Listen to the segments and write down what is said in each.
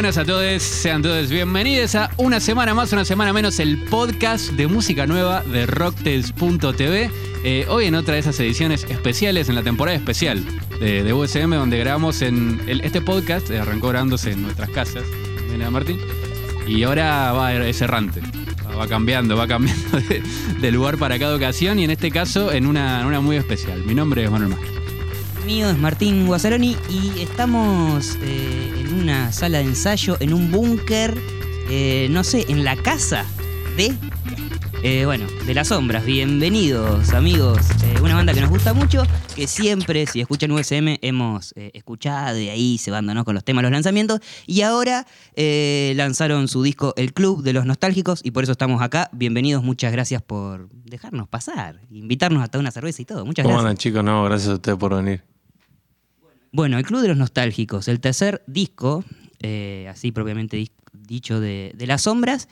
buenas a todos, sean todos bienvenidos a una semana más, una semana menos, el podcast de música nueva de Rocktails.tv. Eh, hoy en otra de esas ediciones especiales, en la temporada especial de, de USM, donde grabamos en este podcast, eh, arrancó grabándose en nuestras casas, mira Martín, y ahora va es errante. Va- cambiando, va cambiando de, lugar para cada ocasión y en este caso en una, una muy especial. Mi nombre es Manuel Más. mío es Martín Guazzaroni y estamos eh, en una sala de ensayo, en un búnker, eh, no sé, en la casa de, eh, bueno, de las sombras. Bienvenidos amigos, Eh, una banda que nos gusta mucho, que siempre, si escuchan USM, hemos escuchado y ahí se van ¿no? con los temas, los lanzamientos. Y ahora lanzaron su disco El Club de los Nostálgicos y por eso estamos acá. Bienvenidos, muchas gracias por dejarnos pasar, invitarnos hasta una cerveza y todo. Muchas ¿Cómo gracias. andan chicos? No, gracias a ustedes por venir. Bueno, el Club de los Nostálgicos, el tercer disco, eh, así propiamente dicho, de, Las Sombras,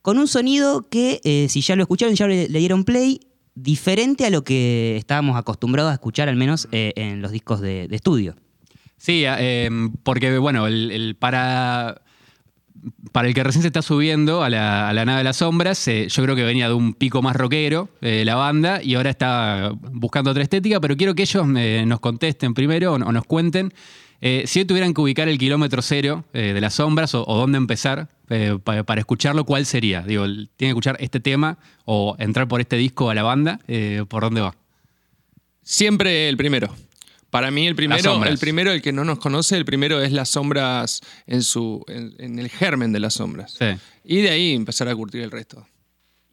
con un sonido que, eh, si ya lo escucharon, ya le, dieron play, diferente a lo que estábamos acostumbrados a escuchar, al menos eh, en los discos de, estudio. Sí, eh, porque bueno, el para, para el que recién se está subiendo a la, a la nave de las sombras, eh, yo creo que venía de un pico más rockero eh, la banda y ahora está buscando otra estética, pero quiero que ellos eh, nos contesten primero o, nos cuenten si tuvieran que ubicar el kilómetro cero de las sombras o, dónde empezar pa- para escucharlo, ¿cuál sería? Digo, ¿tiene que escuchar este tema o entrar por este disco a la banda? ¿Por dónde va? Siempre el primero. Para mí el primero, el primero, el que no nos conoce, el primero es las sombras en su, en, en el germen de las sombras. Sí. Y de ahí empezar a curtir el resto.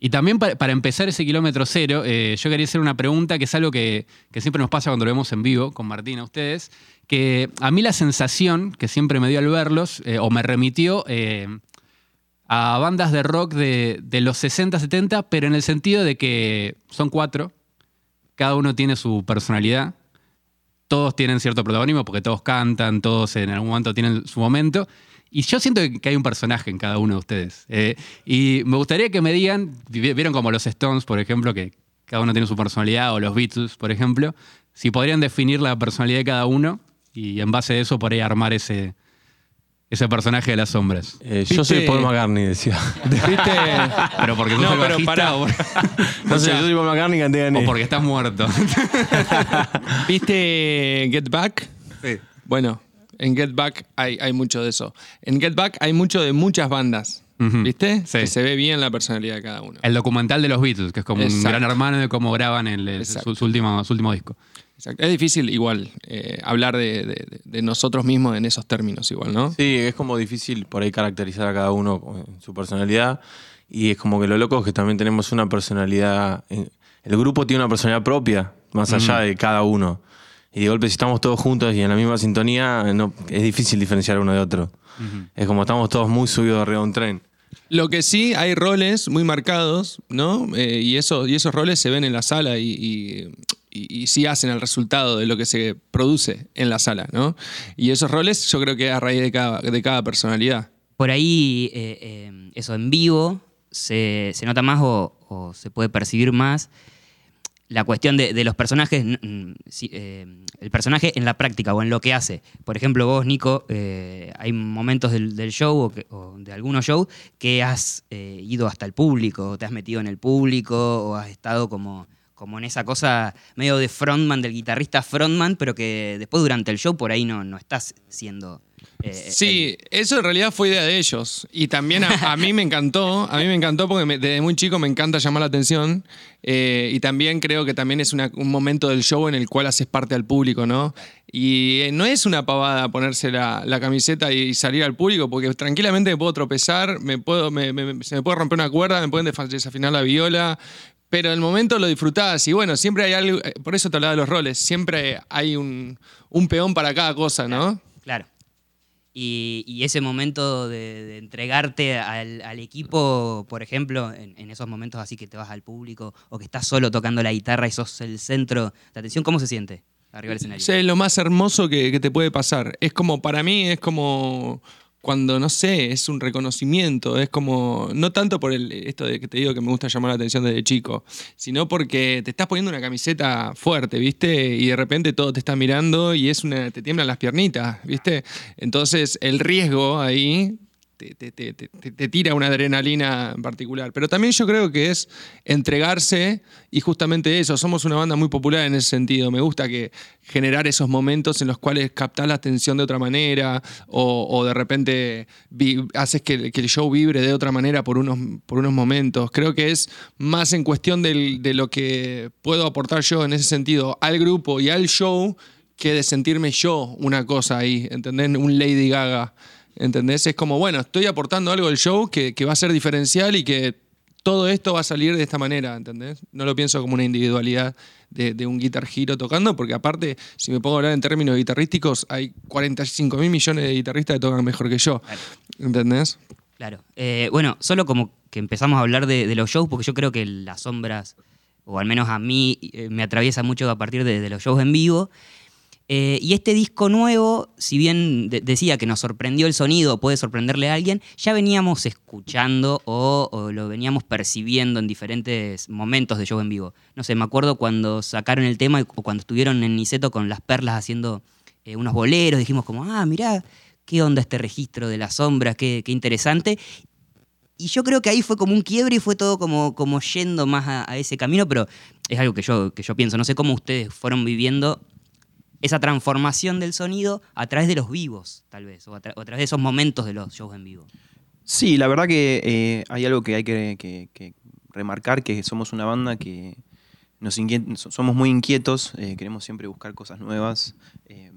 Y también pa- para, empezar ese kilómetro cero, eh, yo quería hacer una pregunta que es algo que, que siempre nos pasa cuando lo vemos en vivo con Martín a ustedes, que a mí la sensación que siempre me dio al verlos, eh, o me remitió eh, a bandas de rock de, de los 60, 70, pero en el sentido de que son cuatro, cada uno tiene su personalidad, todos tienen cierto protagonismo porque todos cantan, todos en algún momento tienen su momento. Y yo siento que hay un personaje en cada uno de ustedes. Eh, y me gustaría que me digan, vi- vieron como los Stones, por ejemplo, que cada uno tiene su personalidad, o los Beatles, por ejemplo, si podrían definir la personalidad de cada uno y en base a eso por ahí armar ese, ese personaje de las sombras. Eh, yo soy Paul McCartney, decía. ¿Viste? Pero porque sos No, el pero bajista pará. o, No sé, yo soy Paul McCartney, canté o porque estás muerto. ¿Viste Get Back? Bueno, en Get Back hay, hay mucho de eso. En Get Back hay mucho de muchas bandas. Ujú. ¿Viste? Sí. Que se ve bien la personalidad de cada uno. El documental de los Beatles, que es como un Exacto. gran hermano de cómo graban el, el- su, Exacto. su último, su último disco. Exacto. Es difícil igual eh, hablar de, de- de nosotros mismos en esos términos igual, ¿no? Sí, es como difícil por ahí caracterizar a cada uno con su personalidad. Y es como que lo loco es que también tenemos una personalidad. en- El grupo tiene una personalidad propia, más allá de cada uno. Y de golpe, si estamos todos juntos y en la misma sintonía, no, es difícil diferenciar uno de otro. Es como estamos todos muy subidos arriba de un tren. Lo que sí, hay roles muy marcados, ¿no? Eh, y, eso, y esos roles se ven en la sala y, y, y- y sí hacen el resultado de lo que se produce en la sala, ¿no? Y esos roles yo creo que a raíz de cada, de cada personalidad. Por ahí, eh, eh, eso en vivo se, se nota más o, se puede percibir más la cuestión de, de los personajes, eh, el personaje en la práctica o en lo que hace. Por ejemplo, vos, Nico, hay momentos del, del show o, de algunos shows que has ido hasta el público, o te has metido en el público, o has estado como, como en esa cosa medio de frontman, del guitarrista frontman, pero que después durante el show por ahí no, no estás siendo... eh, Sí, eso en realidad fue idea de ellos. Y también a, mí me encantó, a mí me encantó porque desde muy chico me encanta llamar la atención. eh, y también creo que también es un momento del show en el cual haces parte al público, ¿no? Y eh, no es una pavada ponerse la, camiseta y salir al público, porque tranquilamente me puedo tropezar, me puedo, me- me- se me puede romper una cuerda, me pueden desafinar la viola. Pero el momento lo disfrutás y bueno, siempre hay algo, eh, por eso te hablaba de los roles, siempre hay un, un peón para cada cosa, ¿no? Claro. Y, y ese momento de, de entregarte al, al equipo, por ejemplo, en, en esos momentos así que te vas al público o que estás solo tocando la guitarra y sos el centro de atención, ¿cómo se siente arriba del escenario? Es lo más hermoso que, que te puede pasar. Es como, para mí, es como, cuando, no sé, es un reconocimiento, es como, no tanto por el, esto de que te digo que me gusta llamar la atención desde chico, sino porque te estás poniendo una camiseta fuerte, ¿viste? Y de repente todo te está mirando y es una, te tiemblan las piernitas, ¿viste? Entonces el riesgo ahí te, te, te, te, tira una adrenalina en particular. Pero también yo creo que es entregarse y justamente eso, somos una banda muy popular en ese sentido. Me gusta que generar esos momentos en los cuales captás la atención de otra manera o, o de repente haces que, que, el show vibre de otra manera por unos, por unos momentos. Creo que es más en cuestión del, de lo que puedo aportar yo en ese sentido al grupo y al show que de sentirme yo una cosa ahí, ¿entendés? Un Lady Gaga. ¿Entendés? Es como, bueno, estoy aportando algo al show que, que, va a ser diferencial y que todo esto va a salir de esta manera, ¿entendés? No lo pienso como una individualidad de, de un guitar giro tocando, porque aparte, si me pongo a hablar en términos guitarrísticos, hay 45 mil millones de guitarristas que tocan mejor que yo, ¿entendés? Claro. Eh, bueno, solo como que empezamos a hablar de, de, los shows, porque yo creo que las sombras, o al menos a mí, eh, me atraviesa mucho a partir de, de los shows en vivo. Eh, y este disco nuevo, si bien de decía que nos sorprendió el sonido, puede sorprenderle a alguien, ya veníamos escuchando o, lo veníamos percibiendo en diferentes momentos de show en vivo. No sé, me acuerdo cuando sacaron el tema o cuando estuvieron en Niceto con las perlas haciendo eh, unos boleros, dijimos como, ah, mirá, qué onda este registro de las sombras, qué, qué interesante. Y yo creo que ahí fue como un quiebre y fue todo como, como yendo más a, a ese camino, pero es algo que yo, que yo pienso. No sé cómo ustedes fueron viviendo esa transformación del sonido a través de los vivos, tal vez, o a, través de esos momentos de los shows en vivo. Sí, la verdad que eh, hay algo que hay que, que, remarcar, que somos una banda que nos somos muy inquietos, eh, queremos siempre buscar cosas nuevas, eh,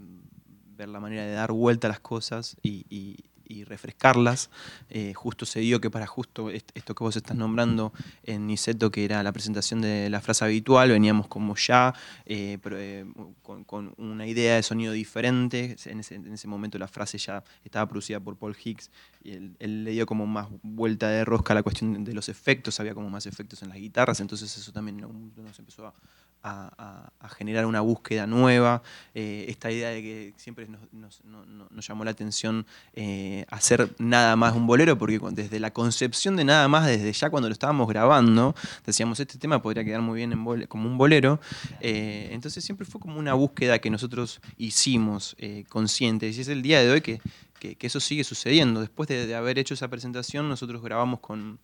ver la manera de dar vuelta a las cosas y, y refrescarlas. Eh, justo se dio que para justo esto que vos estás nombrando en Niceto, que era la presentación de la frase habitual, veníamos como ya eh, pero, eh, con, con, una idea de sonido diferente. En ese, en ese, momento la frase ya estaba producida por Paul Hicks y él, él, le dio como más vuelta de rosca a la cuestión de los efectos, había como más efectos en las guitarras, entonces eso también nos empezó a, a, generar una búsqueda nueva. Eh, esta idea de que siempre nos, nos, nos, llamó la atención eh, hacer nada más un bolero, porque desde la concepción de nada más, desde ya cuando lo estábamos grabando, decíamos, este tema podría quedar muy bien en como un bolero. Eh, entonces siempre fue como una búsqueda que nosotros hicimos conscientes. Y es el día de hoy que, que, eso sigue sucediendo. Después de, haber hecho esa presentación, nosotros grabamos con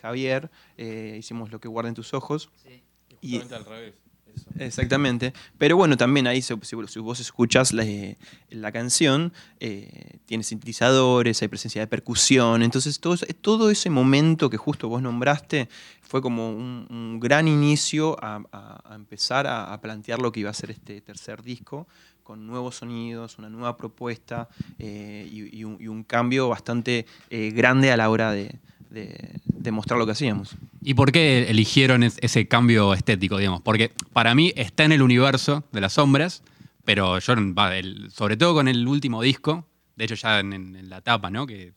Javier, hicimos lo que guarden tus ojos. Sí y, al revés. Eso. Exactamente. Pero bueno, también ahí, si, si vos escuchas la, la canción, eh, tiene sintetizadores, hay presencia de percusión. Entonces, todo, todo, ese momento que justo vos nombraste fue como un, un gran inicio a, a, a empezar a, a, plantear lo que iba a ser este tercer disco, con nuevos sonidos, una nueva propuesta eh, y, y, un, y, un, cambio bastante eh, grande a la hora de, de, de, mostrar lo que hacíamos. ¿Y por qué eligieron ese cambio estético, digamos? Porque para mí está en el universo de las sombras, pero yo, sobre todo con el último disco, de hecho ya en, en la tapa, ¿no? Que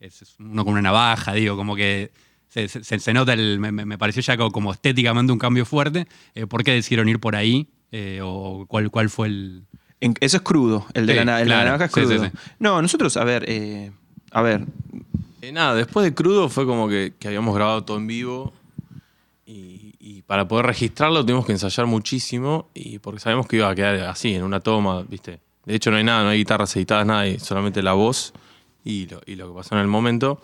es uno con una navaja, digo, como que se, se, se nota, el, me, me, pareció ya como, como, estéticamente un cambio fuerte. Eh, ¿Por qué decidieron ir por ahí? Eh, ¿O cuál, cuál fue el...? En, eso es crudo, el de, sí, la, el claro. de la, navaja es crudo. Sí, no, nosotros, a ver, eh, a ver, eh, nada, después de Crudo fue como que, que habíamos grabado todo en vivo y, y, para poder registrarlo tuvimos que ensayar muchísimo y porque sabemos que iba a quedar así, en una toma, ¿viste? De hecho no hay nada, no hay guitarras editadas, nada, hay solamente la voz y lo, y lo que pasó en el momento.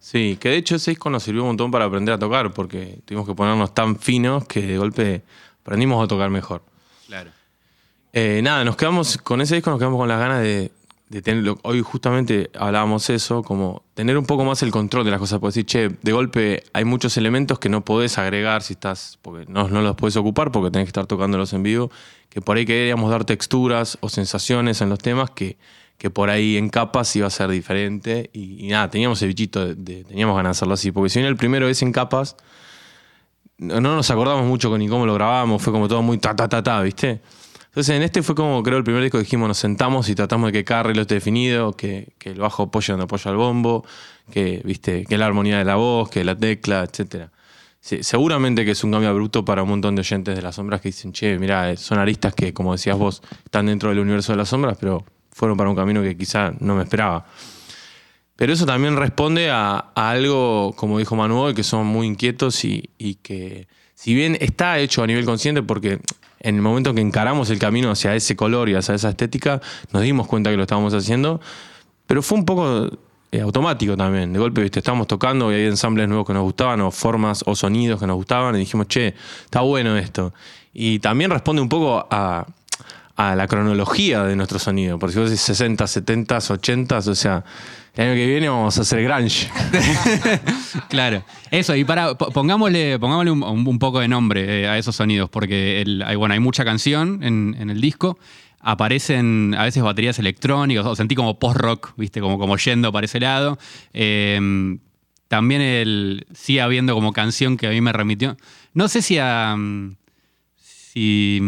Sí, que de hecho ese disco nos sirvió un montón para aprender a tocar porque tuvimos que ponernos tan finos que de golpe aprendimos a tocar mejor. Claro. Eh, nada, nos quedamos con ese disco, nos quedamos con las ganas de, de tener, hoy justamente hablábamos eso, como tener un poco más el control de las cosas, porque decir, che, de golpe hay muchos elementos que no podés agregar si estás, porque no, los puedes ocupar porque tenés que estar tocándolos en vivo, que por ahí queríamos dar texturas o sensaciones en los temas que, que por ahí en capas iba a ser diferente y, nada, teníamos el bichito, de, teníamos ganas de hacerlo así, porque si bien el primero es en capas, no, no nos acordamos mucho ni cómo lo grabábamos, fue como todo muy ta ta ta ta, ¿viste? Entonces en este fue como creo el primer disco que dijimos, nos sentamos y tratamos de que cada arreglo esté definido, que, el bajo apoye donde apoya el bombo, que viste, que la armonía de la voz, que la tecla, etc. Sí, seguramente que es un cambio bruto para un montón de oyentes de las sombras que dicen, che, mira, son aristas que, como decías vos, están dentro del universo de las sombras, pero fueron para un camino que quizá no me esperaba. Pero eso también responde a, algo, como dijo Manuel, que son muy inquietos y que si bien está hecho a nivel consciente, porque en el momento que encaramos el camino hacia ese color y hacia esa estética, nos dimos cuenta que lo estábamos haciendo, pero fue un poco eh, automático también. De golpe, viste, estábamos tocando y hay ensambles nuevos que nos gustaban, o formas o sonidos que nos gustaban, y dijimos, che, está bueno esto. Y también responde un poco a, a la cronología de nuestro sonido. Por si vos decís 60, 70, 80, o sea, el año que viene vamos a hacer grunge. Claro. Eso, y para, po- pongámosle, pongámosle un, poco de nombre eh, a esos sonidos, porque hay, bueno, hay mucha canción en, el disco. Aparecen a veces baterías electrónicas, o sentí como post-rock, viste, como, como yendo para ese lado. Eh, también el, sigue habiendo como canción que a mí me remitió. No sé si a. mm, Si.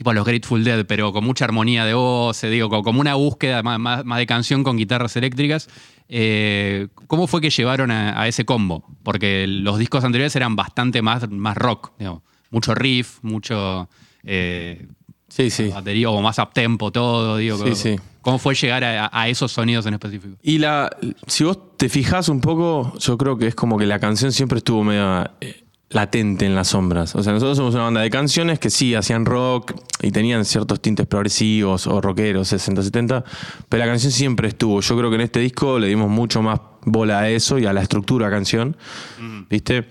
Tipo a los Grateful Dead, pero con mucha armonía de voz, digo, co- como una búsqueda más, más- más de canción con guitarras eléctricas. Eh, ¿Cómo fue que llevaron a, a ese combo? Porque los discos anteriores eran bastante más, más rock, digamos. mucho riff, mucho eh, Sí, sí. batería o más uptempo todo, digo. Sí, ¿cómo, sí. ¿Cómo fue llegar a, a esos sonidos en específico? Y la, si vos te fijas un poco, yo creo que es como que la canción siempre estuvo medio eh, latente en las sombras. O sea, nosotros somos una banda de canciones que sí hacían rock y tenían ciertos tintes progresivos o rockeros, 60, 70, pero la canción siempre estuvo. Yo creo que en este disco le dimos mucho más bola a eso y a la estructura canción, ¿viste?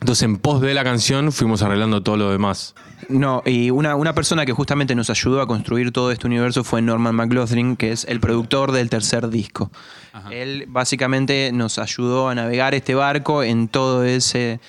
Entonces, en pos de la canción fuimos arreglando todo lo demás. No, y una, una persona que justamente nos ayudó a construir todo este universo fue Norman McLaughlin, que es el productor del tercer disco. Él básicamente nos ayudó a navegar este barco en todo ese,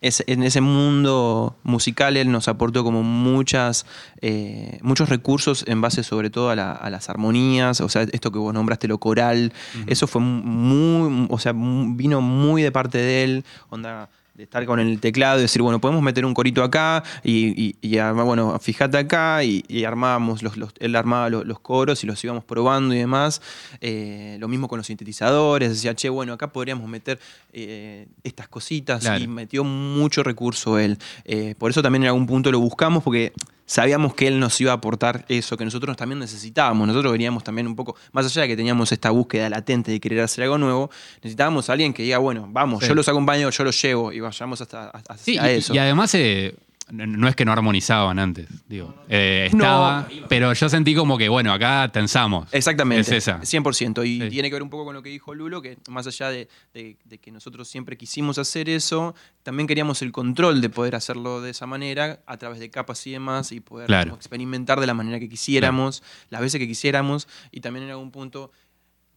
en ese mundo musical. Él nos aportó como muchas, eh, muchos recursos en base sobre todo a, la- a las armonías, o sea, esto que vos nombraste, lo coral. Eso fue muy, o sea, vino muy de parte de él, onda de estar con el teclado y decir, bueno, podemos meter un corito acá y, y, y armar, bueno, fíjate acá y, y armábamos, los, los- él armaba los, los coros y los íbamos probando y demás. Eh, lo mismo con los sintetizadores, decía, che, bueno, acá podríamos meter eh, estas cositas Claro. y metió mucho recurso él. Eh, por eso también en algún punto lo buscamos porque sabíamos que él nos iba a aportar eso que nosotros también necesitábamos. Nosotros veníamos también un poco, más allá de que teníamos esta búsqueda latente de querer hacer algo nuevo, necesitábamos a alguien que diga, bueno, vamos, Sí. yo los acompaño, yo los llevo y vayamos hasta, hasta Sí, hacia y, eso. y además eh, no- es que no armonizaban antes, digo. Eh, estaba, pero yo sentí como que, bueno, acá tensamos. Exactamente. Es esa. 100%. Y Sí. tiene que ver un poco con lo que dijo Lulo, que más allá de, de- de que nosotros siempre quisimos hacer eso, también queríamos el control de poder hacerlo de esa manera, a través de capas y demás, y poder Claro. como experimentar de la manera que quisiéramos, las veces que quisiéramos, y también en algún punto,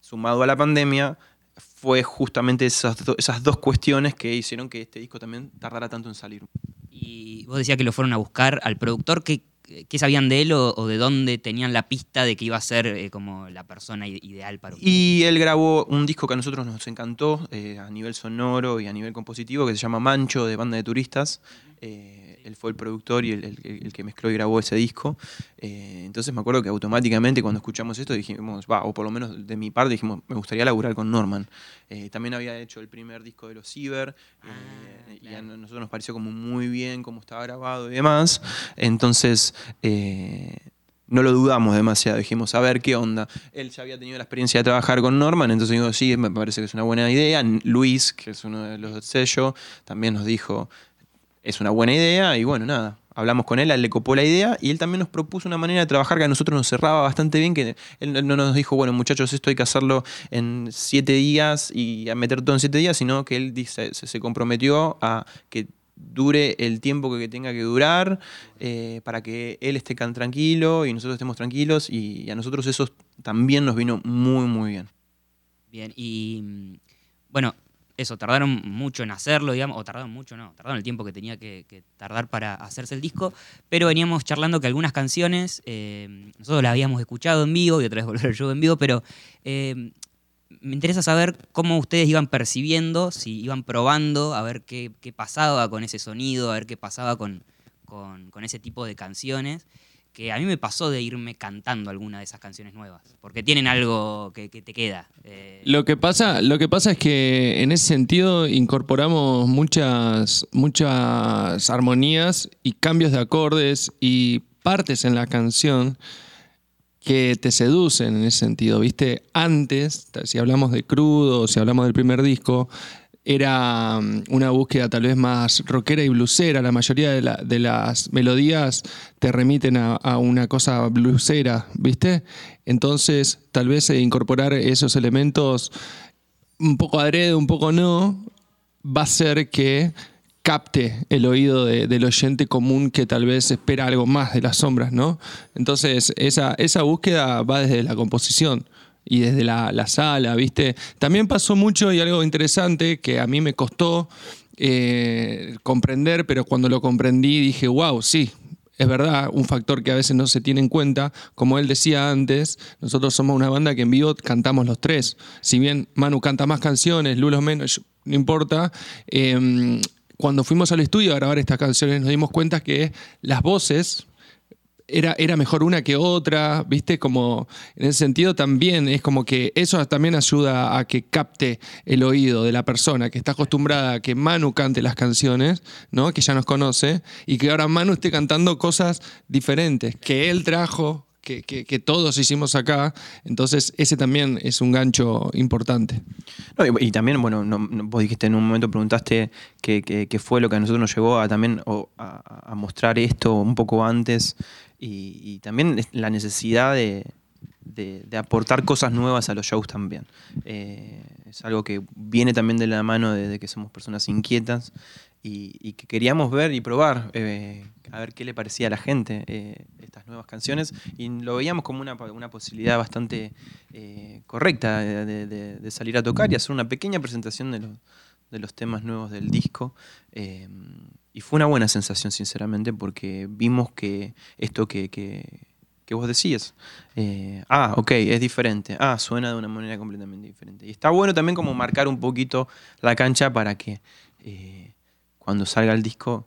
sumado a la pandemia, fue justamente esas, do- esas dos cuestiones que hicieron que este disco también tardara tanto en salir. Y vos decías que lo fueron a buscar al productor. ¿Qué, qué sabían de él o, de dónde tenían la pista de que iba a ser eh, como la persona ideal para ustedes? Y él grabó un disco que a nosotros nos encantó eh, a nivel sonoro y a nivel compositivo que se llama Mancho de Banda de Turistas. Eh, él fue el productor y el, el- el que mezcló y grabó ese disco. Eh, entonces me acuerdo que automáticamente cuando escuchamos esto dijimos, va, o por lo menos de mi parte dijimos, me gustaría laburar con Norman. Eh, también había hecho el primer disco de los Ciber eh, y a nosotros nos pareció como muy bien cómo estaba grabado y demás. Entonces... no lo dudamos demasiado, dijimos, a ver qué onda. Él ya había tenido la experiencia de trabajar con Norman, entonces digo, sí, me parece que es una buena idea. Luis, que es uno de los del sello, también nos dijo, es una buena idea, y bueno, nada. Hablamos con él, él le copó la idea y él también nos propuso una manera de trabajar que a nosotros nos cerraba bastante bien, que él no nos dijo, bueno muchachos, esto hay que hacerlo en siete días y a meter todo en siete días, sino que él se, comprometió a que dure el tiempo que tenga que durar eh, para que él esté tranquilo y nosotros estemos tranquilos y a nosotros eso también nos vino muy muy bien. Bien, y bueno, eso, tardaron mucho en hacerlo, digamos, o tardaron mucho, no, tardaron el tiempo que tenía que, tardar para hacerse el disco, pero veníamos charlando que algunas canciones, eh, nosotros las habíamos escuchado en vivo y otra vez volver yo en vivo, pero eh, me interesa saber cómo ustedes iban percibiendo, si iban probando, a ver qué, qué pasaba con ese sonido, a ver qué pasaba con, con ese tipo de canciones que a mí me pasó de irme cantando alguna de esas canciones nuevas, porque tienen algo que, te queda. eh, Lo que, pasa, lo que pasa es que en ese sentido incorporamos muchas, muchas armonías y cambios de acordes y partes en la canción que te seducen en ese sentido, ¿viste? Antes, si hablamos de crudo, si hablamos del primer disco, era mm, una búsqueda tal vez más rockera y blusera. La mayoría de, la- las melodías te remiten a, una cosa blusera, ¿viste? Entonces, tal vez eh, incorporar esos elementos un poco adrede, un poco no, va a hacer que capte el oído de- del oyente común que tal vez espera algo más de las sombras, ¿no? Entonces, esa búsqueda va desde la composición y desde la, la sala, ¿viste? También pasó mucho y algo interesante que a mí me costó eh, comprender, pero cuando lo comprendí dije, wow, sí, es verdad, un factor que a veces no se tiene en cuenta. Como él decía antes, nosotros somos una banda que en vivo cantamos los tres. Si bien Manu canta más canciones, Lulo menos, no importa. eh, cuando fuimos al estudio a grabar estas canciones nos dimos cuenta que las voces era, era mejor una que otra, ¿viste? Como en ese sentido también es como que eso también ayuda a que capte el oído de la persona que está acostumbrada a que Manu cante las canciones, ¿no? Que ya nos conoce, y que ahora Manu esté cantando cosas diferentes, que él trajo, que, que- todos hicimos acá. Entonces, ese también es un gancho importante. No, y, también, bueno, no- no- vos dijiste en un momento, preguntaste qué fue lo que a nosotros nos llevó a también a mostrar esto un poco antes y, y también la necesidad de, de- de aportar cosas nuevas a los shows también. Eh, es algo que viene también de la mano de, de que somos personas inquietas y, y que queríamos ver y probar, eh, a ver qué le parecía a la gente eh, estas nuevas canciones y lo veíamos como una, una posibilidad bastante eh, correcta de, de- de- salir a tocar y hacer una pequeña presentación de los, de los temas nuevos del disco. eh, y fue una buena sensación, sinceramente, porque vimos que esto que, que- que vos decías, eh, ah, ok, es diferente, ah, suena de una manera completamente diferente. Y está bueno también como marcar un poquito la cancha para que eh, cuando salga el disco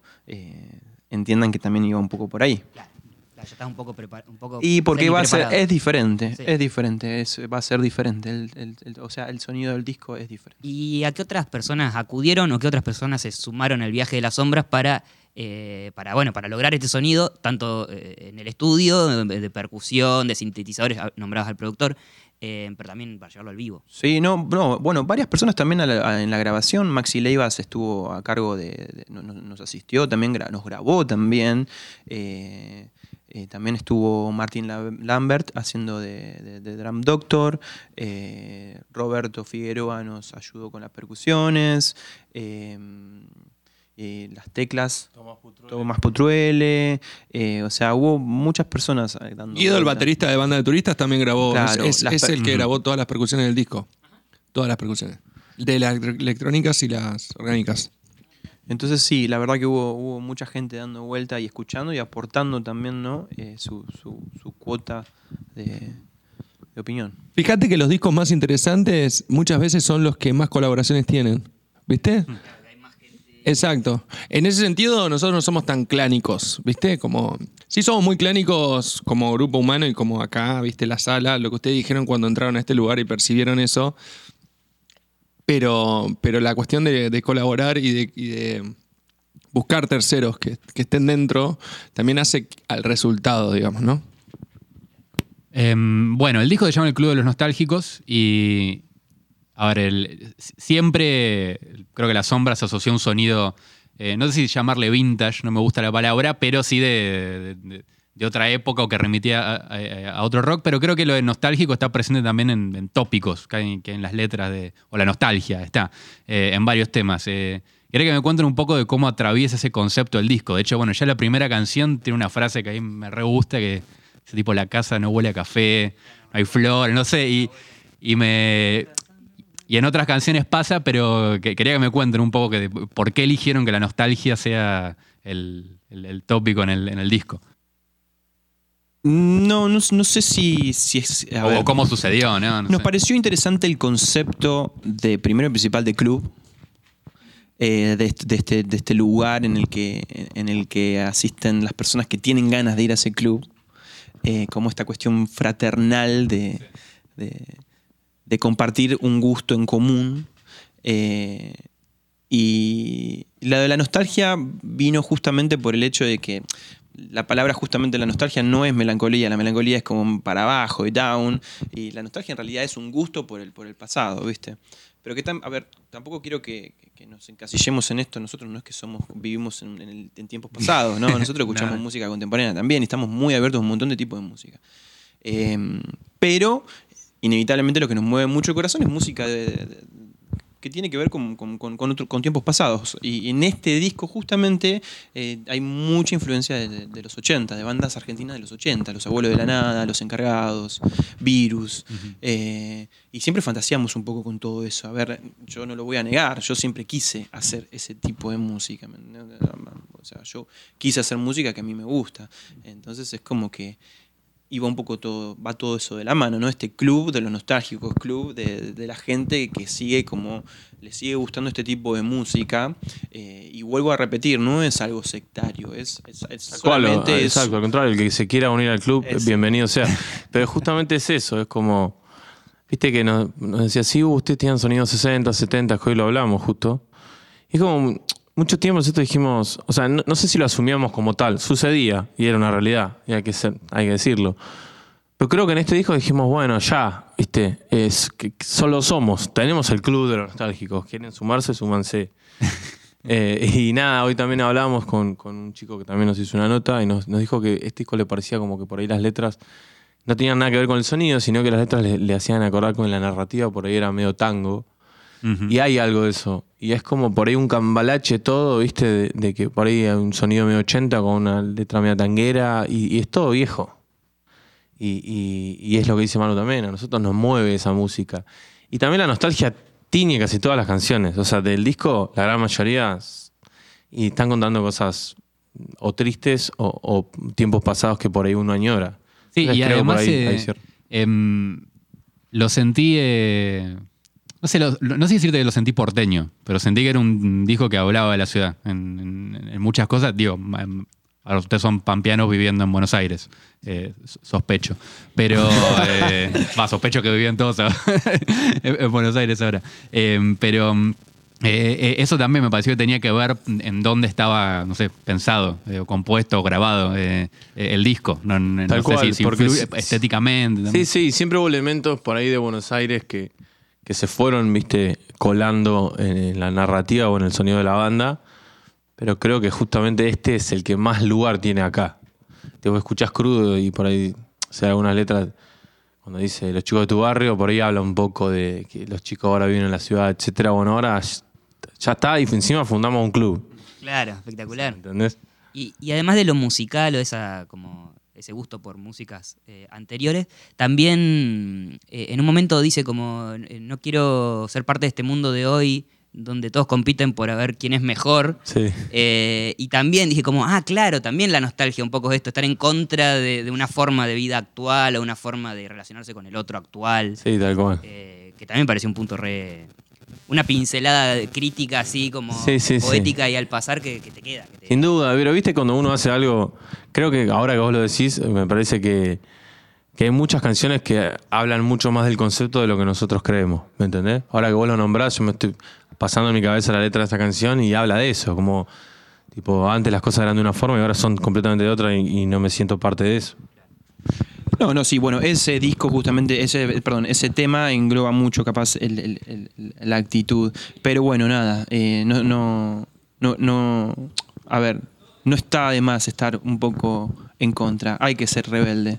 entiendan que también iba un poco por ahí. Ya estás un poco preparado. Y porque va a ser, es diferente, Sí. es diferente, es- va a ser diferente. el- el- el- o sea, el sonido del disco es diferente. ¿Y a qué otras personas acudieron o qué otras personas se sumaron al viaje de las sombras para, eh, para, bueno, para lograr este sonido, tanto eh, en el estudio, de, de percusión, de sintetizadores, ah, nombrados al productor, eh, pero también para llevarlo al vivo? Sí, no, no, bueno, varias personas también a la- a- en la grabación. Maxi Leivas estuvo a cargo de, de- no- no- nos asistió, también gra- nos grabó también. Eh, eh, también estuvo Martín La- Lambert haciendo de, de- de Drum Doctor. Eh, Roberto Figueroa nos ayudó con las percusiones. Eh, eh, las teclas, Tomás Putruele. eh, o sea, hubo muchas personas dando. Guido, el baterista de banda de turistas, también grabó. Claro, es el que grabó todas las percusiones del disco. Todas las percusiones. De las electrónicas y las orgánicas. Entonces sí, la verdad que hubo, hubo mucha gente dando vuelta y escuchando y aportando también ¿no? Eh, su, su- su cuota de, de opinión. Fíjate que los discos más interesantes muchas veces son los que más colaboraciones tienen. ¿Viste? Exacto. En ese sentido, nosotros no somos tan clánicos, ¿viste? Como. Sí, somos muy clánicos como grupo humano y como acá, ¿viste? La sala, lo que ustedes dijeron cuando entraron a este lugar y percibieron eso. Pero, pero la cuestión de, colaborar y de, buscar terceros que, estén dentro también hace al resultado, digamos, ¿no? Em, bueno, el disco se llama El Club de los Nostálgicos y. A ver, el- siempre creo que la sombra se asoció a un sonido, eh, no sé si llamarle vintage, no me gusta la palabra, pero sí de- de otra época o que remitía a, otro rock, pero creo que lo de nostálgico está presente también en, tópicos, que en las letras de, o la nostalgia está, eh, en varios temas. Eh, Quería que me cuenten un poco de cómo atraviesa ese concepto del disco. De hecho, bueno, ya la primera canción tiene una frase que a mí me re gusta, que ese tipo, la casa no huele a café, no hay flores, no sé, y, y me... Y en otras canciones pasa, pero que- quería que me cuenten un poco que, por qué eligieron que la nostalgia sea el, el- el tópico en el, en el disco. No, no, no sé si, si es... a o ver, cómo sucedió, ¿no? No Nos sé. pareció interesante el concepto de primero y principal de club, eh, de, este, de este- de este lugar en el, que, en el que asisten las personas que tienen ganas de ir a ese club, eh, como esta cuestión fraternal de, de- de compartir un gusto en común. eh, y la de la nostalgia vino justamente por el hecho de que la palabra justamente la nostalgia no es melancolía, la melancolía es como para abajo y down, y la nostalgia en realidad es un gusto por el, por el pasado, ¿viste? Pero que, tam- a ver, tampoco quiero que, que nos encasillemos en esto, nosotros no es que somos vivimos en, en el- en tiempos pasados, ¿no? Nosotros escuchamos música contemporánea también y estamos muy abiertos a un montón de tipos de música. Eh, pero inevitablemente lo que nos mueve mucho el corazón es música de- que tiene que ver con, con- con- con otro- tiempos pasados. Y en este disco justamente eh, hay mucha influencia de, los 80, de bandas argentinas de los 80, Los Abuelos de la Nada, Los Encargados, Virus. eh, y siempre fantaseamos un poco con todo eso. A ver, yo no lo voy a negar, yo siempre quise hacer ese tipo de música. O sea, yo quise hacer música que a mí me gusta. Entonces es como que iba un poco todo, va todo eso de la mano, ¿no? Este club de los nostálgicos, club de, de la gente que sigue como, le sigue gustando este tipo de música. eh, y vuelvo a repetir, no es algo sectario, es, es, es solamente es- exacto, al contrario, el que se quiera unir al club, Es- bienvenido sea. Pero justamente es eso, es como, viste que nos, nos decía, sí, ustedes tienen sonidos 60, 70, que hoy lo hablamos justo. Y es como, mucho tiempo nosotros dijimos, o sea, no, no sé si lo asumíamos como tal, sucedía y era una realidad, y hay que, ser, hay que decirlo. Pero creo que en este disco dijimos, bueno, ya, viste, es que solo somos, tenemos el club de los nostálgicos, quieren sumarse, súmanse. Eh, y nada, hoy también hablábamos con, con un chico que también nos hizo una nota y nos, nos dijo que este disco le parecía como que por ahí las letras no tenían nada que ver con el sonido, sino que las letras le, le hacían acordar con la narrativa, por ahí era medio tango. Y hay algo de eso. Y es como por ahí un cambalache todo, ¿viste? De, de que por ahí hay un sonido medio 80 con una letra medio tanguera y, y es todo viejo. Y, y- y es lo que dice Manu también, a nosotros nos mueve esa música. Y también la nostalgia tiñe casi todas las canciones. O sea, del disco, la gran mayoría, y están contando cosas o tristes o, o tiempos pasados que por ahí uno añora. Sí, Entonces y además ahí eh, em, lo sentí, eh, no sé, lo- no sé decirte que lo sentí porteño, pero sentí que era un disco que hablaba de la ciudad en, en- en muchas cosas. Digo, ahora ustedes son pampeanos viviendo en Buenos Aires, eh, so- sospecho. Pero, eh, sospecho que vivían todos en, en Buenos Aires ahora. Em, pero... eh, eh, eso también me pareció que tenía que ver en dónde estaba, no sé, pensado, o compuesto, o grabado el disco. No, no Tal sé cual, si, porque estéticamente. Sí, sí, siempre hubo elementos por ahí de Buenos Aires que, que se fueron, viste, colando en, la narrativa o en el sonido de la banda. Pero creo que justamente este es el que más lugar tiene acá. Te vos escuchás crudo y por ahí, o sea, algunas letras, cuando dice los chicos de tu barrio, por ahí habla un poco de que los chicos ahora viven en la ciudad, etcétera. Bueno, ahora ya- ya está y encima fundamos un club. Claro, espectacular. ¿Entendés? Y, y además de lo musical o esa como ese gusto por músicas eh, anteriores, también eh, en un momento dice como eh, no quiero ser parte de este mundo de hoy donde todos compiten por a ver quién es mejor. Sí. Eh, y también dije como, ah, claro, también la nostalgia un poco es esto, estar en contra de, de una forma de vida actual o una forma de relacionarse con el otro actual. Sí, tal cual. Que también me pareció un punto re... Una pincelada de crítica así como Sí, sí, sí. poética y al pasar que, que te queda. que te- Sin duda, pero viste cuando uno hace algo, creo que ahora que vos lo decís, me parece que, que hay muchas canciones que hablan mucho más del concepto de lo que nosotros creemos, ¿me entendés? Ahora que vos lo nombrás, yo me estoy pasando en mi cabeza la letra de esta canción y habla de eso, como tipo antes las cosas eran de una forma y ahora son completamente de otra y, y no me siento parte de eso. No, no, sí, bueno, ese disco justamente, ese, perdón, ese tema engloba mucho capaz el- la actitud. Pero bueno, nada, eh, no, no, no, no, a ver, no está de más estar un poco en contra, hay que ser rebelde.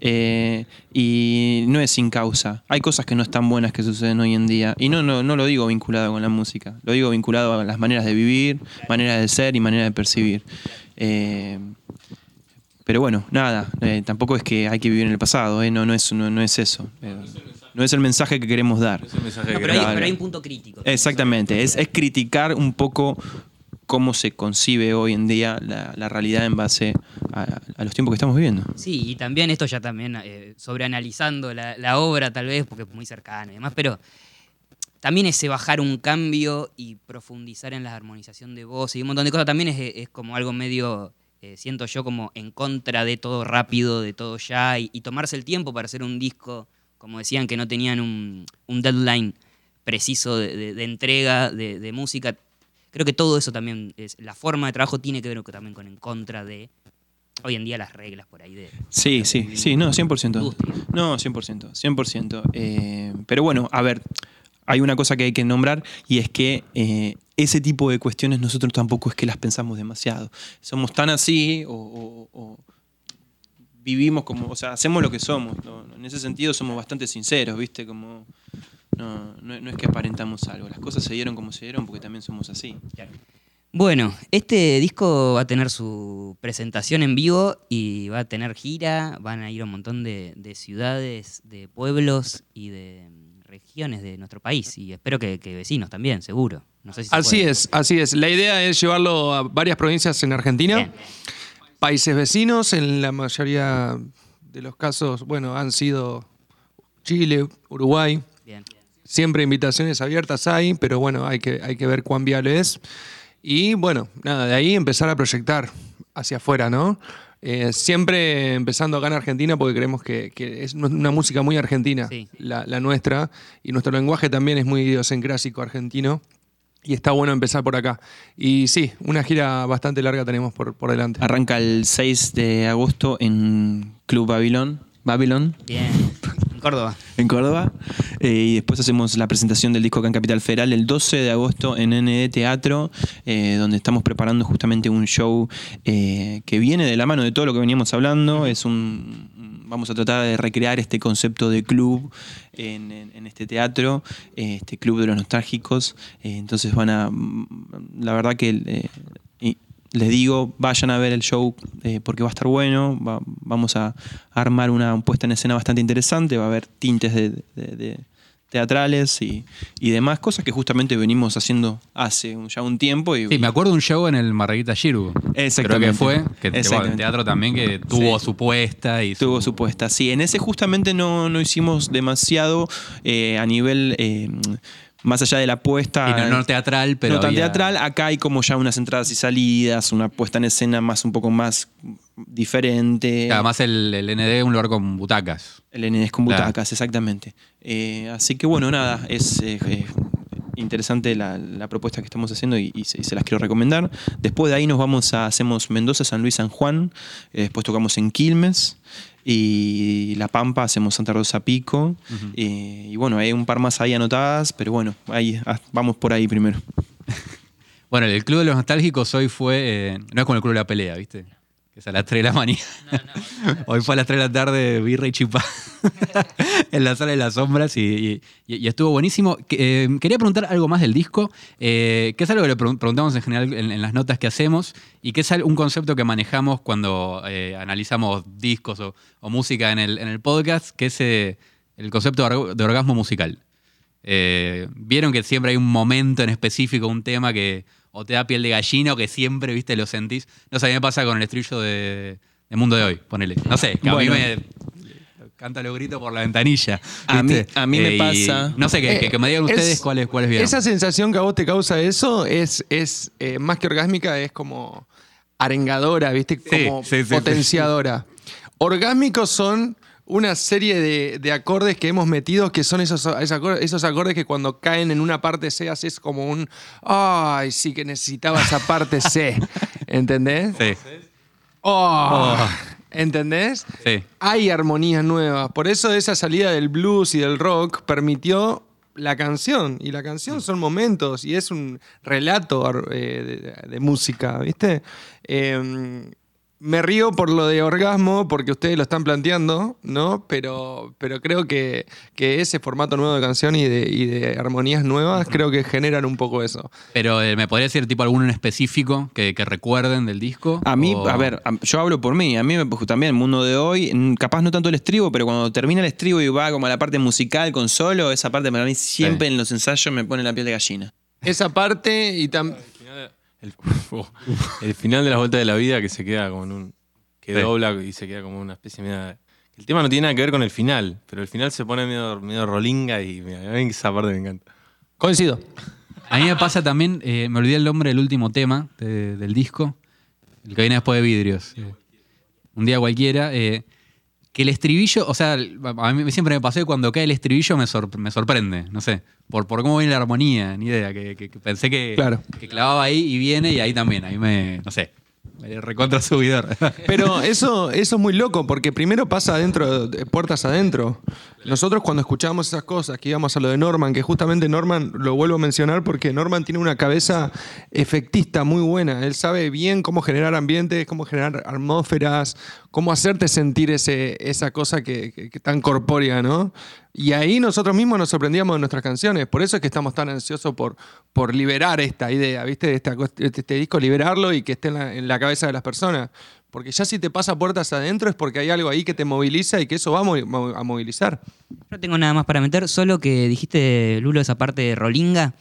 Eh, y no es sin causa. Hay cosas que no están buenas que suceden hoy en día. Y no, no, no lo digo vinculado con la música, lo digo vinculado a las maneras de vivir, maneras de ser y maneras de percibir. Eh, pero bueno, nada, eh, tampoco es que hay que vivir en el pasado, eh, no, no, es, no, no es eso. Eh, no es el mensaje que queremos dar. No, pero, hay, Claro. pero hay un punto crítico. Exactamente, es, es criticar un poco cómo se concibe hoy en día la, la realidad en base a, a los tiempos que estamos viviendo. Sí, y también esto ya también eh, sobreanalizando la, la obra tal vez, porque es muy cercana y demás, pero también ese bajar un cambio y profundizar en la armonización de voz y un montón de cosas también es, es como algo medio, eh, siento yo, como en contra de todo rápido, de todo ya, y, y tomarse el tiempo para hacer un disco, como decían, que no tenían un, un deadline preciso de, de- de entrega de, de música. Creo que todo eso también, es, la forma de trabajo tiene que ver también con en contra de hoy en día las reglas por ahí de... Sí, sí, sí, no, 100%. Industria. No, 100%, 100%. Eh, pero bueno, a ver, hay una cosa que hay que nombrar y es que eh, ese tipo de cuestiones nosotros tampoco es que las pensamos demasiado. Somos tan así o, vivimos como, o sea, hacemos lo que somos. En ese sentido somos bastante sinceros, ¿viste? Como no, es que aparentamos algo. Las cosas se dieron como se dieron porque también somos así. Bueno, este disco va a tener su presentación en vivo y va a tener gira, van a ir a un montón de, de ciudades, de pueblos y de mm, regiones de nuestro país y espero que vecinos también, seguro. No sé si se Así es, así es. La idea es llevarlo a varias provincias en Argentina. Bien. Países vecinos, en la mayoría de los casos, bueno, han sido Chile, Uruguay. Bien. Siempre invitaciones abiertas hay, pero bueno, hay que, hay que ver cuán viable es. Y bueno, nada, de ahí empezar a proyectar hacia afuera, ¿no? Eh, siempre empezando acá en Argentina porque creemos que, que es una música muy argentina, Sí. la, la nuestra, y nuestro lenguaje también es muy idiosincrásico argentino. Y está bueno empezar por acá. Y sí, una gira bastante larga tenemos por, por delante. Arranca el 6 de agosto en Club Babilón. Babylon. Bien. En Córdoba. en Córdoba. Eh, y después hacemos la presentación del disco acá en Capital Federal el 12 de agosto en ND Teatro, eh, donde estamos preparando justamente un show eh, que viene de la mano de todo lo que veníamos hablando. Es un. Vamos a tratar de recrear este concepto de club en, este teatro, este club de los nostálgicos. Eh, entonces van a. mm, La verdad que. eh, les digo, vayan a ver el show eh, porque va a estar bueno. va- vamos a armar una puesta en escena bastante interesante. Va a haber tintes de teatrales y, y demás cosas que justamente venimos haciendo hace un- ya un tiempo. Y, Sí, me acuerdo un show en el Margarita Giru. Creo Exactamente. que fue. Que, que, bueno, el teatro también que tuvo Sí. su puesta y Tuvo su puesta. Sí, en ese justamente no, no hicimos demasiado eh, a nivel. eh, más allá de la puesta. y no, no teatral, pero. no tan había- teatral, acá hay como ya unas entradas y salidas, una puesta en escena más un poco más diferente. Además, el, el ND es un lugar con butacas. El NDS con Claro. butacas, exactamente. Eh, así que bueno, nada, es eh, eh, interesante la, la propuesta que estamos haciendo y, y se, y se las quiero recomendar. Después de ahí nos vamos a, hacemos Mendoza, San Luis, San Juan, eh, después tocamos en Quilmes y La Pampa, hacemos Santa Rosa Pico. y bueno, hay un par más ahí anotadas, pero bueno, ahí ah, vamos por ahí primero. Bueno, el Club de los Nostálgicos hoy fue. no es como el Club de la Pelea, ¿viste? Que es a las 3 de la mañana. hoy fue a las 3 de la tarde, birra y chipá. en la sala de las sombras y, y- y estuvo buenísimo. Eh, quería preguntar algo más del disco, eh, que es algo que le pregun- preguntamos en general en, en las notas que hacemos y que es un concepto que manejamos cuando eh, analizamos discos o, o música en el, en el podcast, que es eh, el concepto de org- de orgasmo musical. Vieron que siempre hay un momento en específico, un tema que o te da piel de gallina o que siempre, viste, lo sentís. No sé, a mí me pasa con el estribillo de, de Mundo de Hoy, ponele. No sé, que a mí me canta los gritos por la ventanilla. A mí- a mí me y pasa- No sé, que, que- que me digan Eh, ustedes es- cuáles cuáles vieron. Esa sensación que a vos te causa eso es, es eh, más que orgásmica, es como arengadora, ¿viste? Sí, Como sí, sí, sí. potenciadora. Orgásmicos son una serie de, de acordes que hemos metido que son esos, esos acordes, que cuando caen en una parte C haces como un ay, sí que necesitaba esa parte C. ¿Entendés? Sí, Oh, ¿Entendés? sí. hay armonías nuevas. Por eso esa salida del blues y del rock permitió la canción. Y la canción son momentos y es un relato eh, de, de música, ¿viste? Eh, me río por lo de orgasmo porque ustedes lo están planteando, ¿no? Pero, pero creo que, que ese formato nuevo de canción y de, y de armonías nuevas creo que generan un poco eso. Pero eh, ¿me podría decir tipo alguno en específico que, que recuerden del disco? A mí, O- a ver, a- yo hablo por mí. A mí me pues, también el mundo de hoy, capaz no tanto el estribo, pero cuando termina el estribo y va como a la parte musical con solo, esa parte para mí siempre en los ensayos me pone la piel de gallina. Esa parte y también... El, el final de las vueltas de la vida que se queda como en un. que Sí. dobla y se queda como una especie media. El tema no tiene nada que ver con el final, pero el final se pone medio, medio rolinga y me- a mí esa parte me encanta. Coincido. A mí me pasa también, eh, me olvidé el nombre del último tema de- del disco, el que viene después de Vidrios. eh, un día cualquiera. eh, que el estribillo, o sea, a mí siempre me pasó que cuando cae el estribillo me, sor- me sorprende, no sé, por, por cómo viene la armonía, ni idea, que, que- que pensé que, Claro. que clavaba ahí y viene y ahí también, ahí me, no sé, Eh, Recontra subidor. Pero eso, eso es muy loco, porque primero pasa adentro, de puertas adentro. Nosotros cuando escuchamos esas cosas, que íbamos a lo de Norman, que justamente Norman, lo vuelvo a mencionar porque Norman tiene una cabeza efectista muy buena. Él sabe bien cómo generar ambientes, cómo generar atmósferas, cómo hacerte sentir ese, esa cosa que, tan corpórea, ¿no? Y ahí nosotros mismos nos sorprendíamos de nuestras canciones. Por eso es que estamos tan ansiosos por, por liberar esta idea, ¿viste? Esta, este, este disco, liberarlo y que esté en la cabeza de las personas. Porque ya si te pasa puertas adentro es porque hay algo ahí que te moviliza y que eso va a mo- mo- a movilizar. No tengo nada más para meter, solo que dijiste, Lulo, esa parte de Rolinga.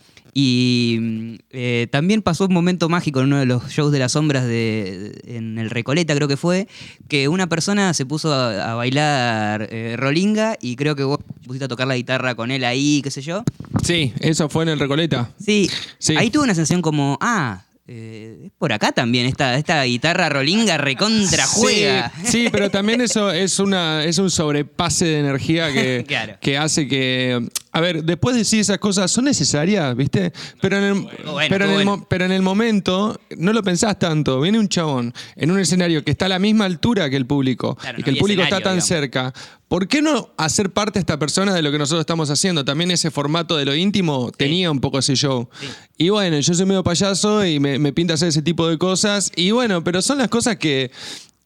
Y eh, también pasó un momento mágico en uno de los shows de las sombras de, en el Recoleta, creo que fue, que una persona se puso a, a bailar eh, Rolinga y creo que vos pusiste a tocar la guitarra con él ahí, qué sé yo. Sí, eso fue en el Recoleta. Sí, Sí. ahí tuve una sensación como, ah, eh, es por acá también, esta, esta guitarra Rolinga recontra juega. Sí, sí, pero también eso es, una, es un sobrepase de energía que, Claro. que hace que. A ver, después de decir esas cosas son necesarias, ¿viste? Pero en el, Bueno, pero en el, bueno. pero en el momento no lo pensás tanto. Viene un chabón en un escenario que está a la misma altura que el público Claro, y no que el público está tan digamos. cerca. ¿Por qué no hacer parte esta persona de lo que nosotros estamos haciendo? También ese formato de lo íntimo tenía un poco ese show. Y bueno, yo soy medio payaso y me, me pinta hacer ese tipo de cosas. Y bueno, pero son las cosas que,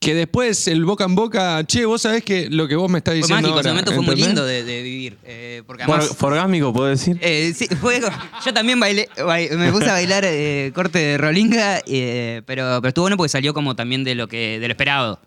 que después el boca en boca, che, vos sabés que lo que vos me estás Fue diciendo. mágico, ese ahora", momento fue muy lindo de, de vivir. eh, porque For- además... forgásmico, ¿puedo decir? Eh, sí, fue- yo también bailé, bail- me puse a bailar eh, corte de Rolinga, eh, pero, pero estuvo bueno porque salió como también de lo que de lo esperado.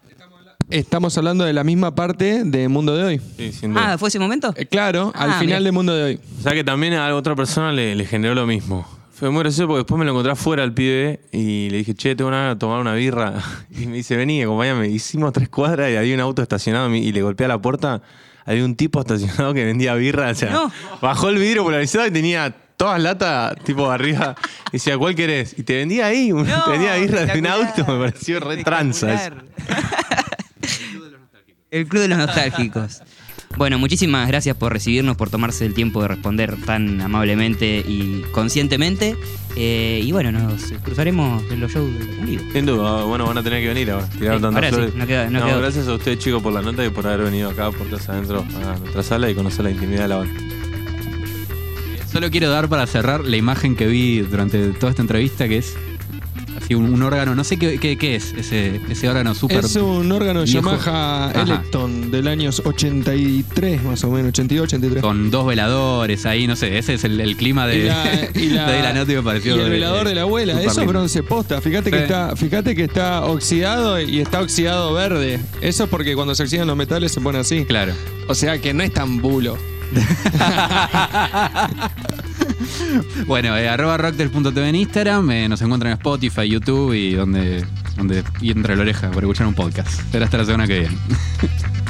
Estamos hablando de la misma parte de Mundo de Hoy. Sí, sin duda. Ah, ¿fue ese momento? Eh, claro, Ah, al final mirá. de Mundo de Hoy. O sea que también a otra persona le, le generó lo mismo. Fue muy gracioso porque después me lo encontré afuera al pibe y le dije, che, tengo ganas de tomar una birra. Y me dice, vení, acompáñame. Hicimos tres cuadras y había un auto estacionado y le golpeé a la puerta. Había un tipo estacionado que vendía birra. O sea, No. bajó el vidrio polarizado y tenía todas latas tipo arriba. Y decía, ¿cuál querés? Y te vendía ahí, un- No, te vendía birra de un auto. Me pareció re tranza. El Club de los Nostálgicos. Bueno, muchísimas gracias por recibirnos, por tomarse el tiempo de responder tan amablemente y conscientemente. Eh, y bueno, nos cruzaremos en los shows en vivo. Sin duda, bueno, van a tener que venir ahora. Tirar Sí, tantas ahora sí, no queda- no queda otra. gracias a ustedes, chicos, por la nota y por haber venido acá, puertas adentro, a nuestra sala y conocer la intimidad de la banda. Solo quiero dar para cerrar la imagen que vi durante toda esta entrevista, que es así un, un órgano, no sé qué, qué- qué es ese, ese órgano súper... Es un órgano viejo. Yamaha Ajá. Electon del años 83, más o menos, 82, 83. Con dos veladores ahí, no sé, ese es el, el clima de, Y la- y la- de la nota y me pareció y el de- velador de la abuela, eso es bronce posta. Fíjate que Sí. está, fíjate que está oxidado y está oxidado verde. Eso es porque cuando se oxidan los metales se pone así. Claro. O sea que no es tan bulo. Bueno, eh, arroba rocktel.tv en Instagram, eh, nos encuentran en Spotify, YouTube y donde, donde y entre la oreja por escuchar un podcast. Será hasta la semana que viene.